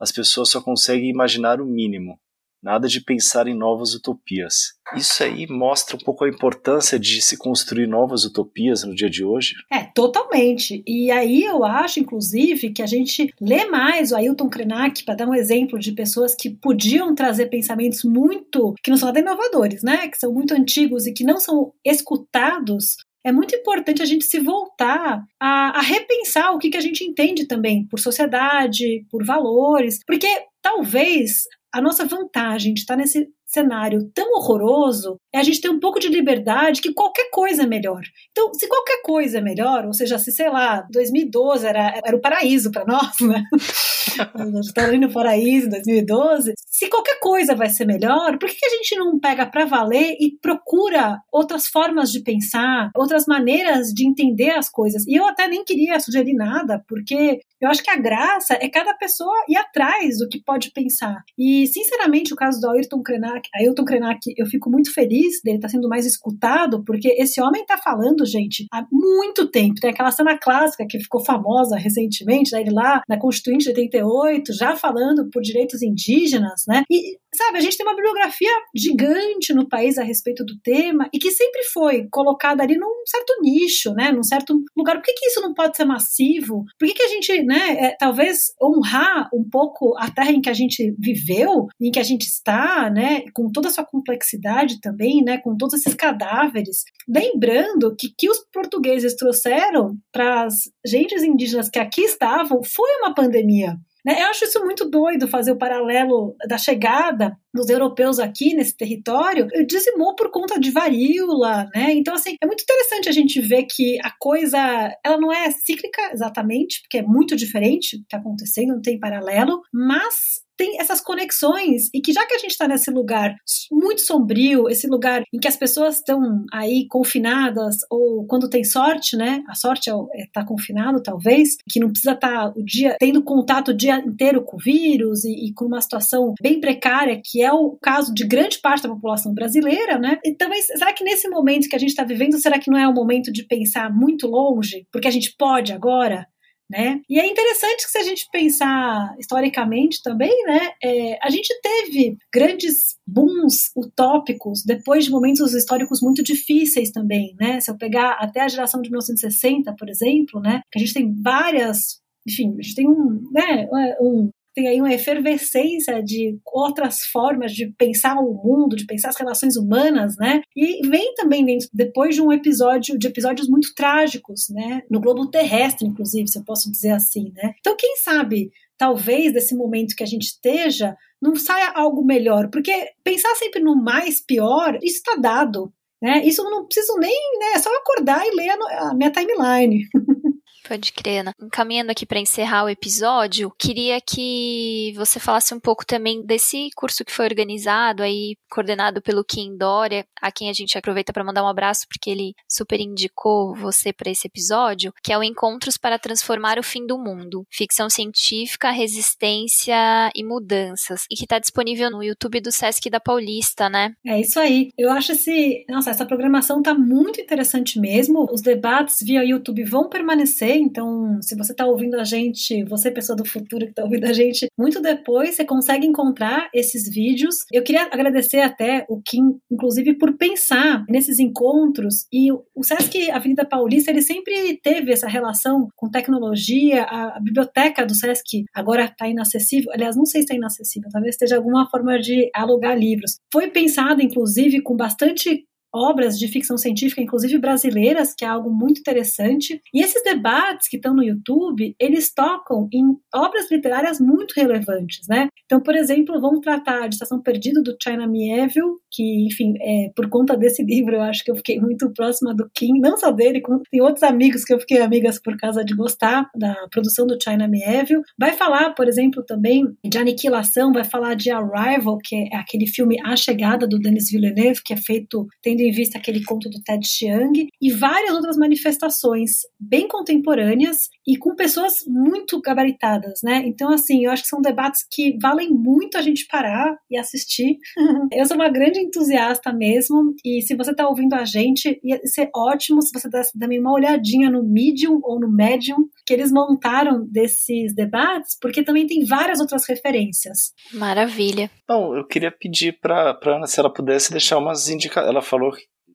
as pessoas só conseguem imaginar o mínimo, nada de pensar em novas utopias. Isso aí mostra um pouco a importância de se construir novas utopias no dia de hoje? É, totalmente. E aí eu acho, inclusive, que a gente lê mais o Ailton Krenak para dar um exemplo de pessoas que podiam trazer pensamentos muito, que não são nada inovadores, né? Que são muito antigos e que não são escutados é muito importante a gente se voltar a, a repensar o que, que a gente entende também por sociedade, por valores, porque talvez a nossa vantagem de estar nesse cenário tão horroroso é a gente ter um pouco de liberdade que qualquer coisa é melhor. Então, se qualquer coisa é melhor, ou seja, se sei lá, 2012 era, era o paraíso para nós, né? Estava ali no paraíso em 2012. Se qualquer coisa vai ser melhor, por que a gente não pega para valer e procura outras formas de pensar, outras maneiras de entender as coisas? E eu até nem queria sugerir nada, porque eu acho que a graça é cada pessoa ir atrás do que pode pensar. E, sinceramente, o caso do Ayrton Krenak, Ayrton Krenak, eu fico muito feliz dele estar tá sendo mais escutado, porque esse homem está falando, gente, há muito tempo. Tem aquela cena clássica que ficou famosa recentemente, né, ele lá na Constituinte de 88, já falando por direitos indígenas, né? E Sabe, a gente tem uma bibliografia gigante no país a respeito do tema e que sempre foi colocada ali num certo nicho, né, num certo lugar. Por que, que isso não pode ser massivo? Por que, que a gente, né, é, talvez honrar um pouco a terra em que a gente viveu, em que a gente está, né, com toda a sua complexidade também, né, com todos esses cadáveres. Lembrando que que os portugueses trouxeram para as gentes indígenas que aqui estavam foi uma pandemia. Né? Eu acho isso muito doido fazer o paralelo da chegada dos europeus aqui nesse território, dizimou por conta de varíola, né? Então, assim, é muito interessante a gente ver que a coisa, ela não é cíclica exatamente, porque é muito diferente o que está acontecendo, não tem paralelo, mas tem essas conexões e que já que a gente está nesse lugar muito sombrio, esse lugar em que as pessoas estão aí confinadas ou quando tem sorte, né? A sorte é estar é tá confinado, talvez, que não precisa estar tá o dia tendo contato o dia inteiro com o vírus e, e, com uma situação bem precária, que é o caso de grande parte da população brasileira, né? Então, será que nesse momento que a gente está vivendo, será que não é o momento de pensar muito longe, porque a gente pode agora? Né? E é interessante que se a gente pensar historicamente também, né, é, a gente teve grandes booms utópicos depois de momentos históricos muito difíceis também, né? Se eu pegar até a geração de 1960, por exemplo, né, que a gente tem várias enfim, a gente tem um, né, um, tem aí uma efervescência de outras formas de pensar o mundo, de pensar as relações humanas, né? E vem também dentro, depois de um episódio, de episódios muito trágicos, né? No globo terrestre, inclusive, se eu posso dizer assim, né? Então, quem sabe, talvez desse momento que a gente esteja, não saia algo melhor, porque pensar sempre no mais pior, isso está dado, né? Isso eu não preciso nem, né? É só acordar e ler a, a minha timeline. Pode crer, Ana. Encaminhando aqui para encerrar o episódio, queria que você falasse um pouco também desse curso que foi organizado aí, coordenado pelo Kim Dória, a quem a gente aproveita para mandar um abraço porque ele super indicou você para esse episódio, que é o Encontros para Transformar o Fim do Mundo, ficção científica, resistência e mudanças, e que está disponível no YouTube do Sesc da Paulista, né? É isso aí. Eu acho esse, nossa, essa programação tá muito interessante mesmo. Os debates via YouTube vão permanecer então, se você está ouvindo a gente, você, pessoa do futuro que está ouvindo a gente, muito depois você consegue encontrar esses vídeos. Eu queria agradecer até o Kim, inclusive, por pensar nesses encontros. E o Sesc Avenida Paulista, ele sempre teve essa relação com tecnologia. A, a biblioteca do Sesc agora está inacessível. Aliás, não sei se está inacessível, talvez esteja alguma forma de alugar livros. Foi pensada, inclusive, com bastante obras de ficção científica, inclusive brasileiras, que é algo muito interessante. E esses debates que estão no YouTube, eles tocam em obras literárias muito relevantes, né? Então, por exemplo, vamos tratar de Estação Perdida do China Mieville, que, enfim, é, por conta desse livro, eu acho que eu fiquei muito próxima do Kim, não só dele, como tem outros amigos que eu fiquei amigas por causa de gostar da produção do China Mieville. Vai falar, por exemplo, também de Aniquilação, vai falar de Arrival, que é aquele filme A Chegada do Denis Villeneuve, que é feito tendo em vista aquele conto do Ted Chiang, e várias outras manifestações bem contemporâneas e com pessoas muito gabaritadas, né? Então, assim, eu acho que são debates que valem muito a gente parar e assistir. eu sou uma grande entusiasta mesmo, e se você está ouvindo a gente, ia ser ótimo se você desse também uma olhadinha no Medium ou no Medium que eles montaram desses debates, porque também tem várias outras referências. Maravilha. Bom, eu queria pedir para Ana se ela pudesse deixar umas indicações. Ela falou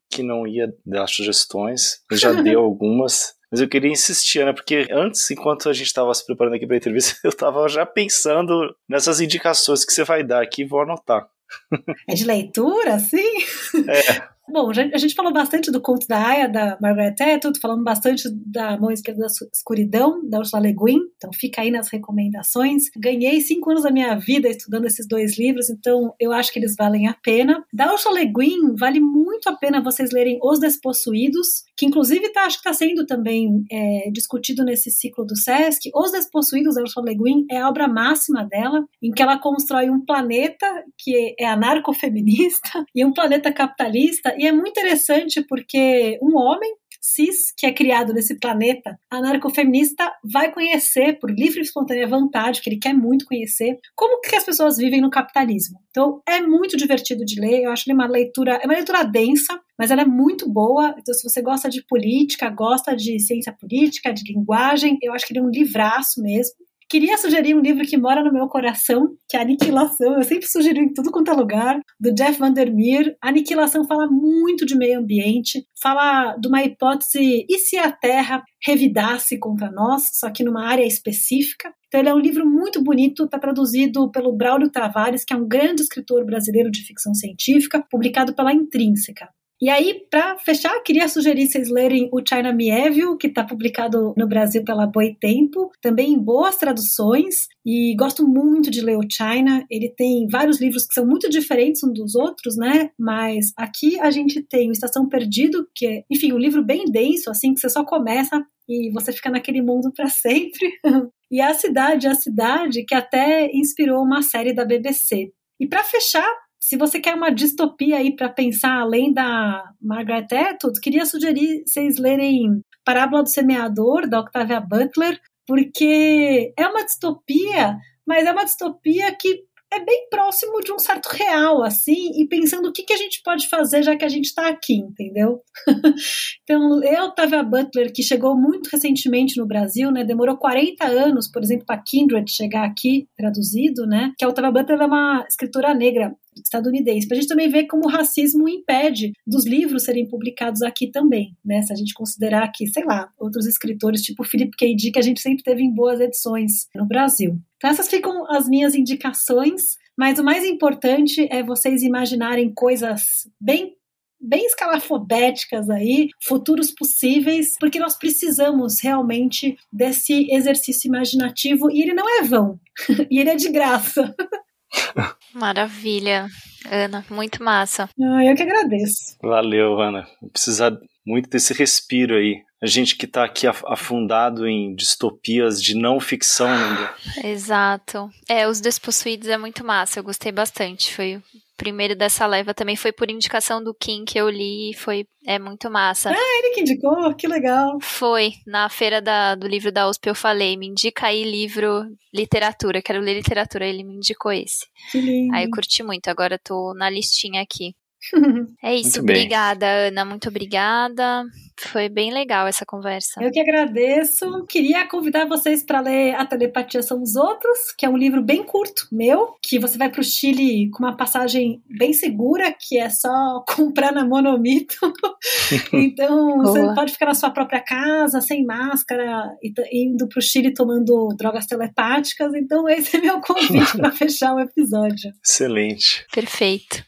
que não ia dar sugestões, já deu algumas. Mas eu queria insistir, né? Porque antes, enquanto a gente estava se preparando aqui para a entrevista, eu estava já pensando nessas indicações que você vai dar aqui e vou anotar. É de leitura, sim? É. Bom, a gente falou bastante do conto da Aya, da Margaret Atwood, falamos bastante da Mão Esquerda da Escuridão, da Ursula Le Guin, então fica aí nas recomendações. Ganhei cinco anos da minha vida estudando esses dois livros, então eu acho que eles valem a pena. Da Ursula Le Guin, vale muito a pena vocês lerem Os Despossuídos, que inclusive tá, acho que está sendo também é, discutido nesse ciclo do Sesc. Os Despossuídos, da Ursula Le Guin, é a obra máxima dela, em que ela constrói um planeta que é anarcofeminista e um planeta capitalista e é muito interessante porque um homem cis, que é criado nesse planeta anarcofeminista, vai conhecer, por livre e espontânea vontade, que ele quer muito conhecer, como que as pessoas vivem no capitalismo. Então, é muito divertido de ler, eu acho ele uma leitura, é uma leitura densa, mas ela é muito boa, então se você gosta de política, gosta de ciência política, de linguagem, eu acho que ele é um livraço mesmo. Queria sugerir um livro que mora no meu coração, que é Aniquilação. Eu sempre sugiro em tudo quanto é lugar, do Jeff Vandermeer. Aniquilação fala muito de meio ambiente, fala de uma hipótese: e se a Terra revidasse contra nós, só que numa área específica? Então, ele é um livro muito bonito, está traduzido pelo Braulio Tavares, que é um grande escritor brasileiro de ficção científica, publicado pela Intrínseca. E aí, para fechar, queria sugerir vocês lerem o China Mieville, que está publicado no Brasil pela Boitempo, também em boas traduções. E gosto muito de ler o China. Ele tem vários livros que são muito diferentes uns dos outros, né? Mas aqui a gente tem o Estação Perdido, que é, enfim, um livro bem denso, assim, que você só começa e você fica naquele mundo para sempre. e a cidade, a cidade que até inspirou uma série da BBC. E para fechar, se você quer uma distopia aí para pensar além da Margaret Atwood, queria sugerir vocês lerem Parábola do Semeador, da Octavia Butler, porque é uma distopia, mas é uma distopia que é bem próximo de um certo real, assim, e pensando o que, que a gente pode fazer já que a gente está aqui, entendeu? então, eu, Octavia Butler, que chegou muito recentemente no Brasil, né, demorou 40 anos, por exemplo, para Kindred chegar aqui traduzido, né, que a Octavia Butler é uma escritora negra, estadunidense, para a gente também ver como o racismo impede dos livros serem publicados aqui também, né? Se a gente considerar que, sei lá, outros escritores, tipo Philip K. Dick, a gente sempre teve em boas edições no Brasil. Então, essas ficam as minhas indicações, mas o mais importante é vocês imaginarem coisas bem bem escalafobéticas aí, futuros possíveis, porque nós precisamos realmente desse exercício imaginativo e ele não é vão, e ele é de graça. Maravilha, Ana, muito massa. Ah, eu que agradeço. Valeu, Ana. Vou precisar muito desse respiro aí. A gente que está aqui afundado em distopias de não ficção. Né? Exato. É, Os Despossuídos é muito massa, eu gostei bastante. Foi primeiro dessa leva também foi por indicação do Kim que eu li e foi é muito massa. Ah, ele que indicou, que legal. Foi, na feira da, do livro da USP eu falei, me indica aí livro literatura, quero ler literatura, ele me indicou esse. Que lindo. Aí eu curti muito, agora tô na listinha aqui. É isso, obrigada, Ana, muito obrigada. Foi bem legal essa conversa. Eu que agradeço. Queria convidar vocês para ler A Telepatia São os Outros, que é um livro bem curto, meu, que você vai para o Chile com uma passagem bem segura, que é só comprar na Monomito. então, Boa. você pode ficar na sua própria casa, sem máscara, indo para o Chile tomando drogas telepáticas. Então, esse é meu convite para fechar o episódio. Excelente. Perfeito.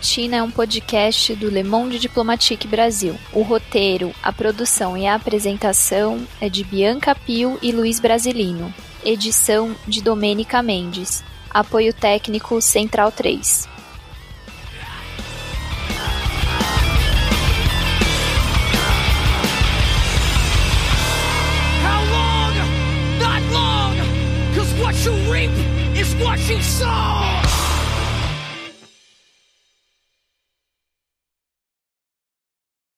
Guilhotina é um podcast do Le Monde Diplomatique Brasil. O roteiro, a produção e a apresentação é de Bianca Pio e Luiz Brasilino. Edição de Domênica Mendes. Apoio técnico Central 3. How long? Not long! Cause what you reap is what you sow!